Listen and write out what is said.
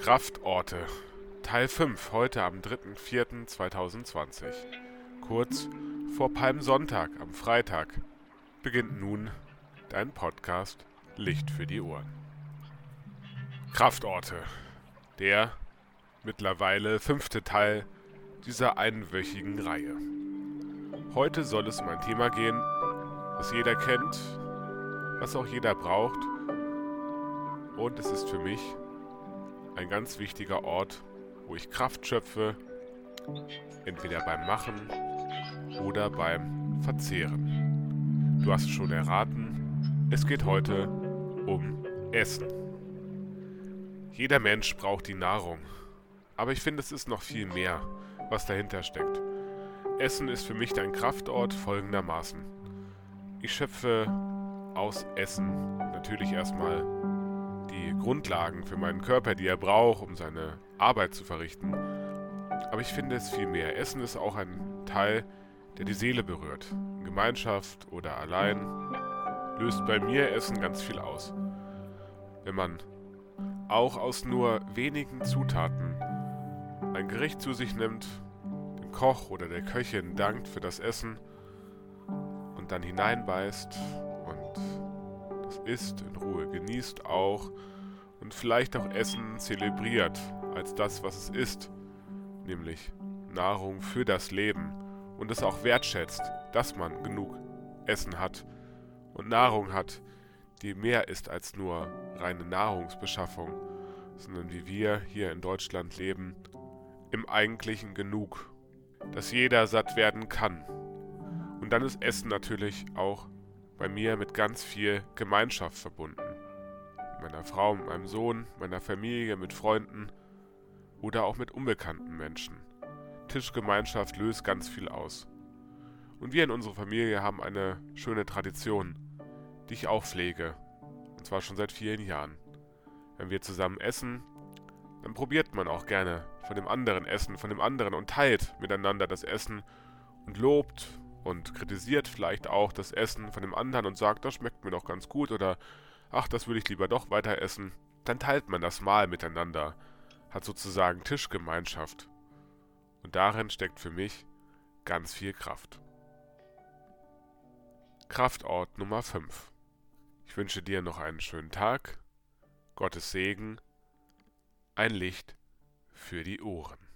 Kraftorte Teil 5 heute am 3.4.2020. Kurz vor Palmsonntag am Freitag beginnt nun dein Podcast Licht für die Ohren. Kraftorte. Der mittlerweile fünfte Teil dieser einwöchigen Reihe. Heute soll es um ein Thema gehen, das jeder kennt, was auch jeder braucht und es ist für mich ein ganz wichtiger Ort, wo ich Kraft schöpfe, entweder beim Machen oder beim Verzehren. Du hast es schon erraten, es geht heute um Essen. Jeder Mensch braucht die Nahrung, aber ich finde, es ist noch viel mehr, was dahinter steckt. Essen ist für mich ein Kraftort folgendermaßen. Ich schöpfe aus Essen natürlich erstmal Grundlagen für meinen Körper, die er braucht, um seine Arbeit zu verrichten. Aber ich finde es viel mehr. Essen ist auch ein Teil, der die Seele berührt. In Gemeinschaft oder allein löst bei mir Essen ganz viel aus. Wenn man auch aus nur wenigen Zutaten ein Gericht zu sich nimmt, dem Koch oder der Köchin dankt für das Essen und dann hineinbeißt und das isst in Ruhe, genießt auch und vielleicht auch Essen zelebriert als das, was es ist, nämlich Nahrung für das Leben und es auch wertschätzt, dass man genug Essen hat und Nahrung hat, die mehr ist als nur reine Nahrungsbeschaffung, sondern wie wir hier in Deutschland leben, im eigentlichen Genug, dass jeder satt werden kann. Und dann ist Essen natürlich auch bei mir mit ganz viel Gemeinschaft verbunden Frau, mit meinem Sohn, meiner Familie, mit Freunden oder auch mit unbekannten Menschen. Tischgemeinschaft löst ganz viel aus. Und wir in unserer Familie haben eine schöne Tradition, die ich auch pflege. Und zwar schon seit vielen Jahren. Wenn wir zusammen essen, dann probiert man auch gerne von dem anderen Essen, von dem anderen und teilt miteinander das Essen und lobt und kritisiert vielleicht auch das Essen von dem anderen und sagt, das schmeckt mir doch ganz gut oder ach, das würde ich lieber doch weiter essen, dann teilt man das Mahl miteinander, hat sozusagen Tischgemeinschaft. Und darin steckt für mich ganz viel Kraft. Kraftort Nummer 5. Ich wünsche dir noch einen schönen Tag, Gottes Segen, ein Licht für die Ohren.